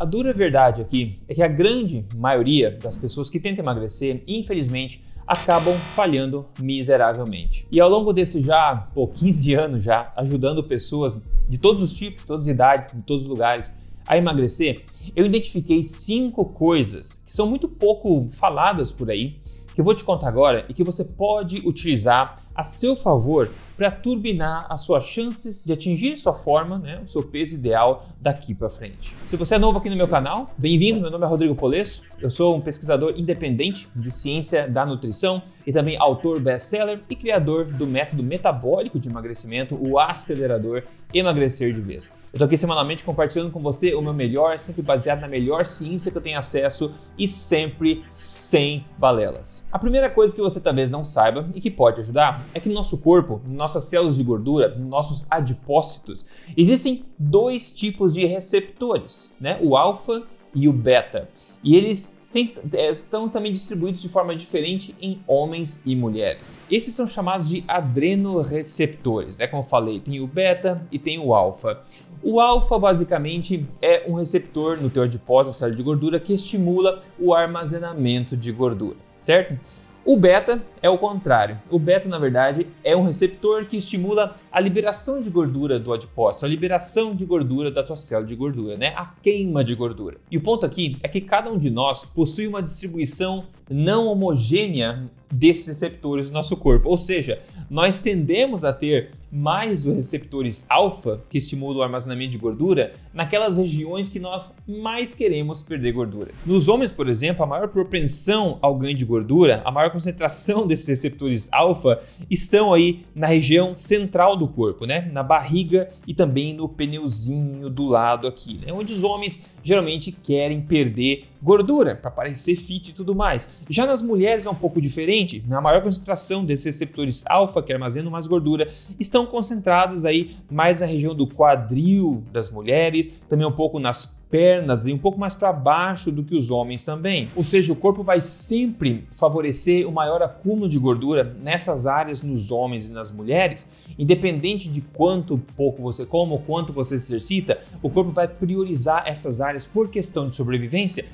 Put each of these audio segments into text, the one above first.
A dura verdade aqui é que a grande maioria das pessoas que tentam emagrecer, infelizmente, acabam falhando miseravelmente. E ao longo desses já, pô, 15 anos já, ajudando pessoas de todos os tipos, todas as idades, de todos os lugares a emagrecer, eu identifiquei cinco coisas que são muito pouco faladas por aí, que eu vou te contar agora e que você pode utilizar a seu favor para turbinar as suas chances de atingir sua forma, né, o seu peso ideal daqui para frente. Se você é novo aqui no meu canal, bem-vindo. Meu nome é Rodrigo Polesso. Eu sou um pesquisador independente de ciência da nutrição e também autor best-seller e criador do método metabólico de emagrecimento, o acelerador Emagrecer de Vez. Eu estou aqui semanalmente compartilhando com você o meu melhor, sempre baseado na melhor ciência que eu tenho acesso e sempre sem balelas. A primeira coisa que você talvez não saiba e que pode ajudar é que no nosso corpo, nossas células de gordura, nossos adipócitos, existem dois tipos de receptores, né? O alfa e o beta. E eles tem, é, estão também distribuídos de forma diferente em homens e mulheres. Esses são chamados de adrenoreceptores, né? Como eu falei, tem o beta e tem o alfa. O alfa basicamente é um receptor no teu adipósito, célula de gordura, que estimula o armazenamento de gordura, certo? O beta é o contrário. O beta, na verdade, é um receptor que estimula a liberação de gordura do adipócito, a liberação de gordura da tua célula de gordura, né? A queima de gordura. E o ponto aqui é que cada um de nós possui uma distribuição não homogênea desses receptores do nosso corpo. Ou seja, nós tendemos a ter mais os receptores alfa, que estimulam o armazenamento de gordura, naquelas regiões que nós mais queremos perder gordura. Nos homens, por exemplo, a maior propensão ao ganho de gordura, a maior concentração desses receptores alfa estão aí na região central do corpo, né? Na barriga e também no pneuzinho do lado aqui, né? Onde os homens geralmente querem perder gordura para parecer fit e tudo mais. Já nas mulheres é um pouco diferente. A maior concentração desses receptores alfa que armazenam mais gordura estão concentrados aí mais na região do quadril das mulheres, também um pouco nas pernas e um pouco mais para baixo do que os homens também. Ou seja, o corpo vai sempre favorecer o maior acúmulo de gordura nessas áreas nos homens e nas mulheres, independente de quanto pouco você come ou quanto você exercita, o corpo vai priorizar essas áreas por questão de sobrevivência.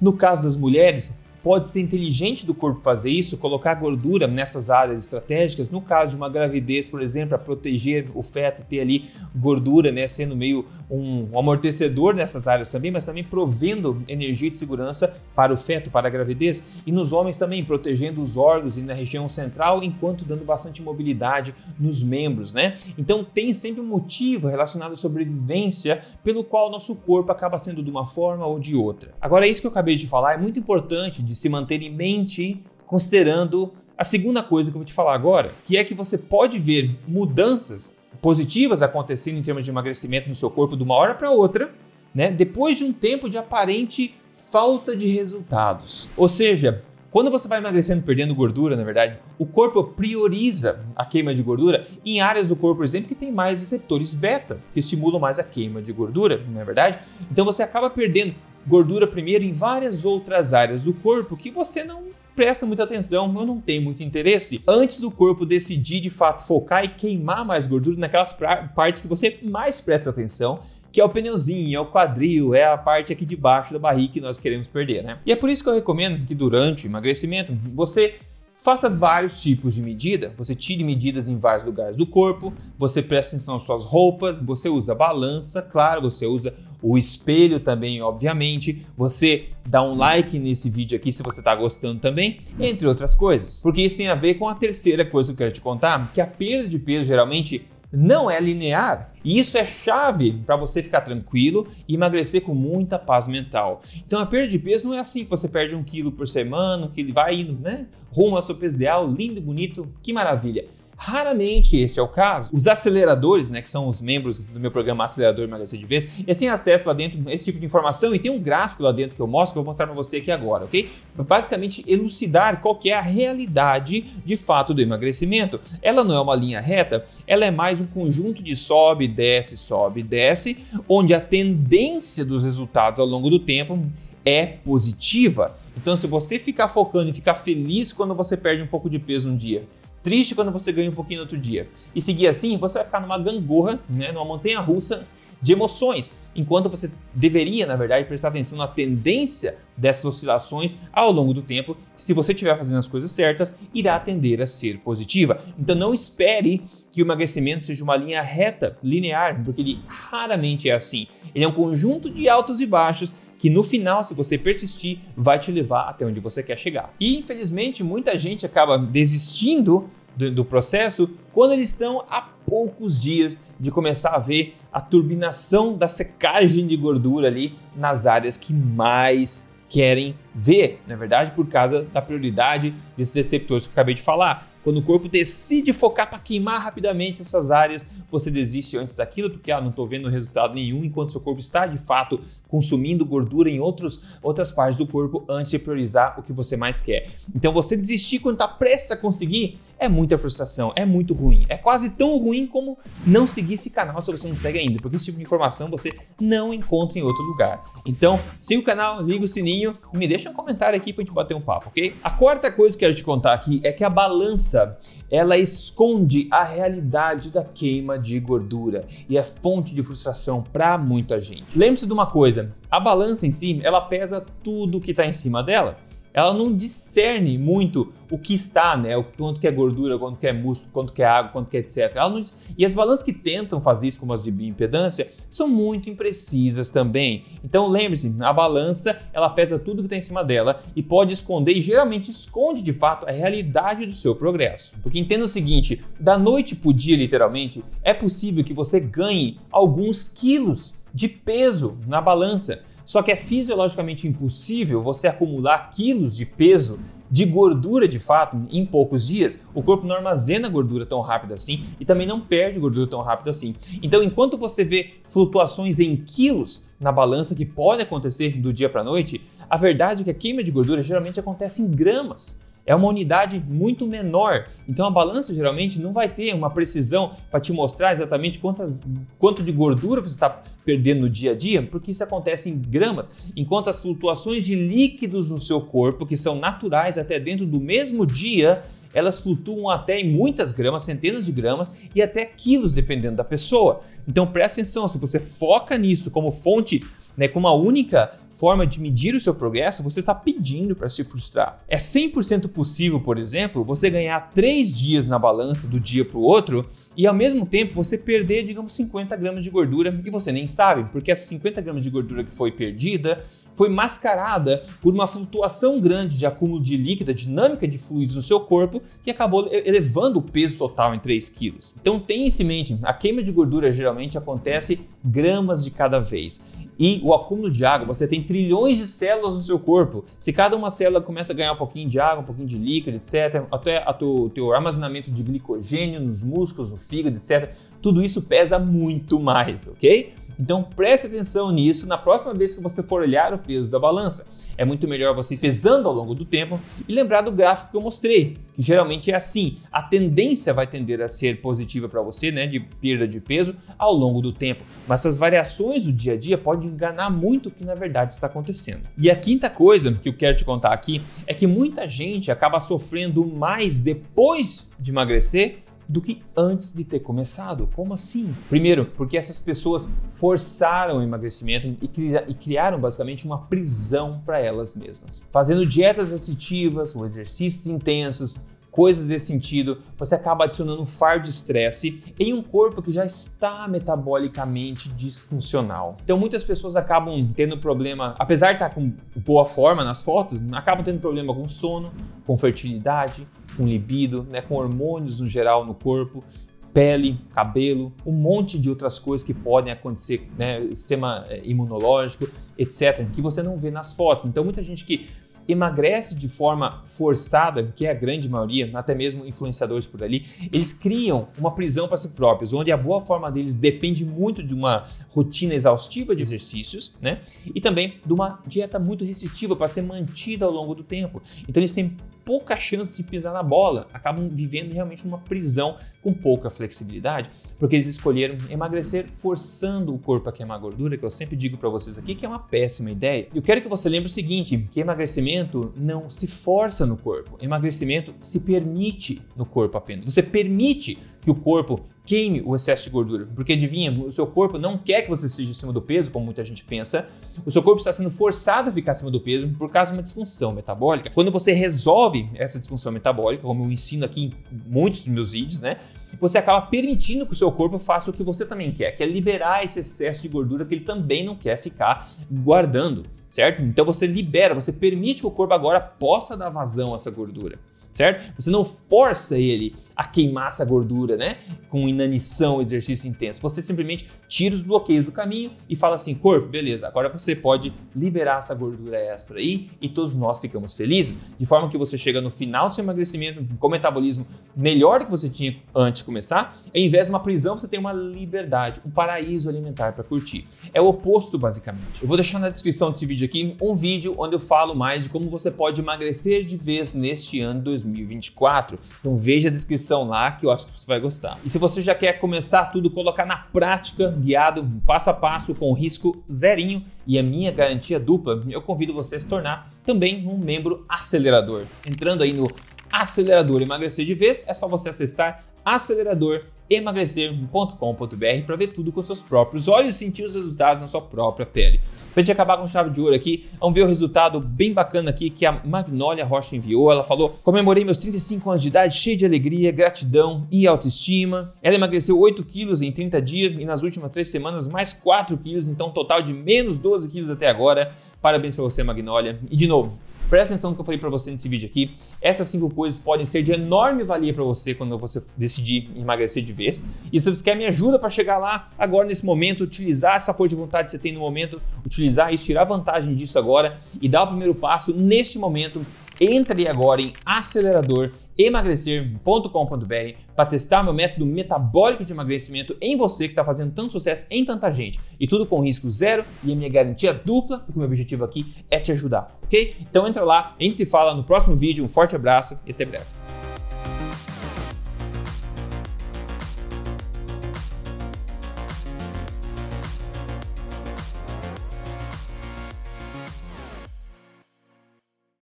No caso das mulheres, Pode ser inteligente do corpo fazer isso, colocar gordura nessas áreas estratégicas. No caso de uma gravidez, por exemplo, para proteger o feto, ter ali gordura, né, sendo meio um, amortecedor nessas áreas também, mas também provendo energia de segurança para o feto, para a gravidez. E nos homens também, protegendo os órgãos e na região central, enquanto dando bastante mobilidade nos membros, né? Então tem sempre um motivo relacionado à sobrevivência pelo qual nosso corpo acaba sendo de uma forma ou de outra. Agora, isso que eu acabei de falar é muito importante de se manter em mente considerando a segunda coisa que eu vou te falar agora, que é que você pode ver mudanças positivas acontecendo em termos de emagrecimento no seu corpo de uma hora para outra, né? Depois de um tempo de aparente falta de resultados. Ou seja, quando você vai emagrecendo, perdendo gordura, na verdade, o corpo prioriza a queima de gordura em áreas do corpo, por exemplo, que tem mais receptores beta, que estimulam mais a queima de gordura, não é verdade? Então você acaba perdendo gordura primeiro em várias outras áreas do corpo que você não presta muita atenção ou não tem muito interesse, antes do corpo decidir de fato focar e queimar mais gordura naquelas partes que você mais presta atenção, que é o pneuzinho, é o quadril, é a parte aqui de baixo da barriga que nós queremos perder, né? E é por isso que eu recomendo que durante o emagrecimento você Faça vários tipos de medida. Você tire medidas em vários lugares do corpo, você presta atenção às suas roupas, você usa balança, claro, você usa o espelho também, obviamente. Você dá um like nesse vídeo aqui se você está gostando também, entre outras coisas. Porque isso tem a ver com a terceira coisa que eu quero te contar, que a perda de peso geralmente não é linear. E isso é chave para você ficar tranquilo e emagrecer com muita paz mental. Então a perda de peso não é assim que você perde um quilo por semana, que ele vai indo, né? Rumo ao seu peso ideal, lindo, bonito, que maravilha. Raramente este é o caso. Os aceleradores, né, que são os membros do meu programa Acelerador Emagrecer de Vez, eles têm acesso lá dentro a esse tipo de informação e tem um gráfico lá dentro que eu mostro, que eu vou mostrar para você aqui agora, ok? Basicamente, elucidar qual que é a realidade de fato do emagrecimento. Ela não é uma linha reta, ela é mais um conjunto de sobe, desce, sobe, desce, onde a tendência dos resultados ao longo do tempo é positiva. Então, se você ficar focando e ficar feliz quando você perde um pouco de peso um dia, triste quando você ganha um pouquinho no outro dia. E seguir assim, você vai ficar numa gangorra, né, numa montanha russa de emoções, enquanto você deveria, na verdade, prestar atenção na tendência dessas oscilações ao longo do tempo. Se você estiver fazendo as coisas certas, irá tender a ser positiva. Então não espere que o emagrecimento seja uma linha reta, linear, porque ele raramente é assim. Ele é um conjunto de altos e baixos que no final, se você persistir, vai te levar até onde você quer chegar. E infelizmente, muita gente acaba desistindo do, do processo quando eles estão há poucos dias de começar a ver a turbinação da secagem de gordura ali nas áreas que mais querem ver, na é verdade, por causa da prioridade desses receptores que eu acabei de falar. Quando o corpo decide focar para queimar rapidamente essas áreas, você desiste antes daquilo, porque ah, não estou vendo resultado nenhum, enquanto seu corpo está de fato consumindo gordura em outros, outras partes do corpo antes de priorizar o que você mais quer. Então você desistir quando está prestes a conseguir é muita frustração, é muito ruim. É quase tão ruim como não seguir esse canal se você não segue ainda, porque esse tipo de informação você não encontra em outro lugar. Então, siga o canal, liga o sininho e me deixa um comentário aqui pra gente bater um papo, ok? A quarta coisa que eu quero te contar aqui é que a balança ela esconde a realidade da queima de gordura e é fonte de frustração para muita gente. Lembre-se de uma coisa: a balança em si, ela pesa tudo que está em cima dela ela não discerne muito o que está, né? O quanto que é gordura, quanto que é músculo, quanto que é água, quanto que é etc. Não, e as balanças que tentam fazer isso, como as de bioimpedância, são muito imprecisas também. Então lembre-se, a balança ela pesa tudo que está em cima dela e pode esconder, e geralmente esconde de fato a realidade do seu progresso. Porque entenda o seguinte: da noite para o dia, literalmente, é possível que você ganhe alguns quilos de peso na balança. Só que é fisiologicamente impossível você acumular quilos de peso de gordura de fato em poucos dias. O corpo não armazena gordura tão rápido assim e também não perde gordura tão rápido assim. Então, enquanto você vê flutuações em quilos na balança que pode acontecer do dia para a noite, a verdade é que a queima de gordura geralmente acontece em gramas é uma unidade muito menor. Então a balança geralmente não vai ter uma precisão para te mostrar exatamente quantas, quanto de gordura você está perdendo no dia a dia, porque isso acontece em gramas, enquanto as flutuações de líquidos no seu corpo, que são naturais até dentro do mesmo dia, elas flutuam até em muitas gramas, centenas de gramas e até quilos, dependendo da pessoa. Então presta atenção, se você foca nisso como fonte, né, como a única forma de medir o seu progresso, você está pedindo para se frustrar. É 100% possível, por exemplo, você ganhar 3 dias na balança do dia para o outro e ao mesmo tempo você perder, digamos, 50 gramas de gordura que você nem sabe, porque essa 50 gramas de gordura que foi perdida foi mascarada por uma flutuação grande de acúmulo de líquido, dinâmica de fluidos no seu corpo, que acabou elevando o peso total em 3 quilos. Então tenha isso em mente, a queima de gordura geralmente acontece gramas de cada vez. E o acúmulo de água, você tem trilhões de células no seu corpo. Se cada uma célula começa a ganhar um pouquinho de água, um pouquinho de líquido, etc., até o teu armazenamento de glicogênio nos músculos, no fígado, etc., tudo isso pesa muito mais, ok? Então preste atenção nisso na próxima vez que você for olhar o peso da balança. É muito melhor você ir pesando ao longo do tempo e lembrar do gráfico que eu mostrei, que geralmente é assim. A tendência vai tender a ser positiva para você, né, de perda de peso ao longo do tempo. Mas essas variações do dia a dia podem enganar muito o que na verdade está acontecendo. E a quinta coisa que eu quero te contar aqui é que muita gente acaba sofrendo mais depois de emagrecer do que antes de ter começado. Como assim? Primeiro, porque essas pessoas forçaram o emagrecimento e, e criaram basicamente uma prisão para elas mesmas. Fazendo dietas restritivas ou exercícios intensos, coisas desse sentido, você acaba adicionando um fardo de estresse em um corpo que já está metabolicamente disfuncional. Então muitas pessoas acabam tendo problema, apesar de estar com boa forma nas fotos, acabam tendo problema com sono, com fertilidade, com libido, né, com hormônios no geral no corpo, pele, cabelo, um monte de outras coisas que podem acontecer, né, sistema eh, imunológico, etc, que você não vê nas fotos. Então muita gente que emagrece de forma forçada, que é a grande maioria, até mesmo influenciadores por ali, eles criam uma prisão para si próprios, onde a boa forma deles depende muito de uma rotina exaustiva de exercícios, né? E também de uma dieta muito restritiva para ser mantida ao longo do tempo. Então eles têm pouca chance de pisar na bola, acabam vivendo realmente numa prisão com pouca flexibilidade, porque eles escolheram emagrecer forçando o corpo a queimar gordura, que eu sempre digo para vocês aqui que é uma péssima ideia. Eu quero que você lembre o seguinte, que emagrecimento não se força no corpo, emagrecimento se permite no corpo apenas. Você permite que o corpo queime o excesso de gordura. Porque adivinha, o seu corpo não quer que você seja acima do peso, como muita gente pensa. O seu corpo está sendo forçado a ficar acima do peso por causa de uma disfunção metabólica. Quando você resolve essa disfunção metabólica, como eu ensino aqui em muitos dos meus vídeos, né? Você acaba permitindo que o seu corpo faça o que você também quer, que é liberar esse excesso de gordura que ele também não quer ficar guardando, certo? Então você libera, você permite que o corpo agora possa dar vazão a essa gordura certo? Você não força ele a queimar essa gordura, né? Com inanição, exercício intenso. Você simplesmente tira os bloqueios do caminho e fala assim: corpo, beleza, agora você pode liberar essa gordura extra aí e todos nós ficamos felizes, de forma que você chega no final do seu emagrecimento com metabolismo melhor do que você tinha antes de começar, ao invés de uma prisão, você tem uma liberdade, um paraíso alimentar para curtir. É o oposto, basicamente. Eu vou deixar na descrição desse vídeo aqui um vídeo onde eu falo mais de como você pode emagrecer de vez neste ano 2024. Então veja a descrição descrição lá que eu acho que você vai gostar. E se você já quer começar tudo, colocar na prática, guiado passo a passo, com risco zerinho e a minha garantia dupla, eu convido você a se tornar também um membro acelerador. Entrando aí no acelerador emagrecer de vez, é só você acessar acelerador emagrecer.com.br para ver tudo com seus próprios olhos e sentir os resultados na sua própria pele. Pra gente acabar com chave de ouro aqui, vamos ver o resultado bem bacana aqui que a Magnólia Rocha enviou. Ela falou: comemorei meus 35 anos de idade cheio de alegria, gratidão e autoestima. Ela emagreceu 8 quilos em 30 dias e nas últimas 3 semanas mais 4 quilos, então total de menos 12 quilos até agora. Parabéns para você, Magnólia. E de novo, Presta atenção no que eu falei para você nesse vídeo aqui. Essas cinco coisas podem ser de enorme valia para você quando você decidir emagrecer de vez. E se você quer me ajuda para chegar lá agora nesse momento, utilizar essa força de vontade que você tem no momento, utilizar isso, tirar vantagem disso agora e dar o primeiro passo neste momento, entre agora em acelerador emagrecer.com.br para testar meu método metabólico de emagrecimento em você que está fazendo tanto sucesso em tanta gente. E tudo com risco zero e a minha garantia dupla, porque o meu objetivo aqui é te ajudar, ok? Então entra lá, a gente se fala no próximo vídeo, um forte abraço e até breve.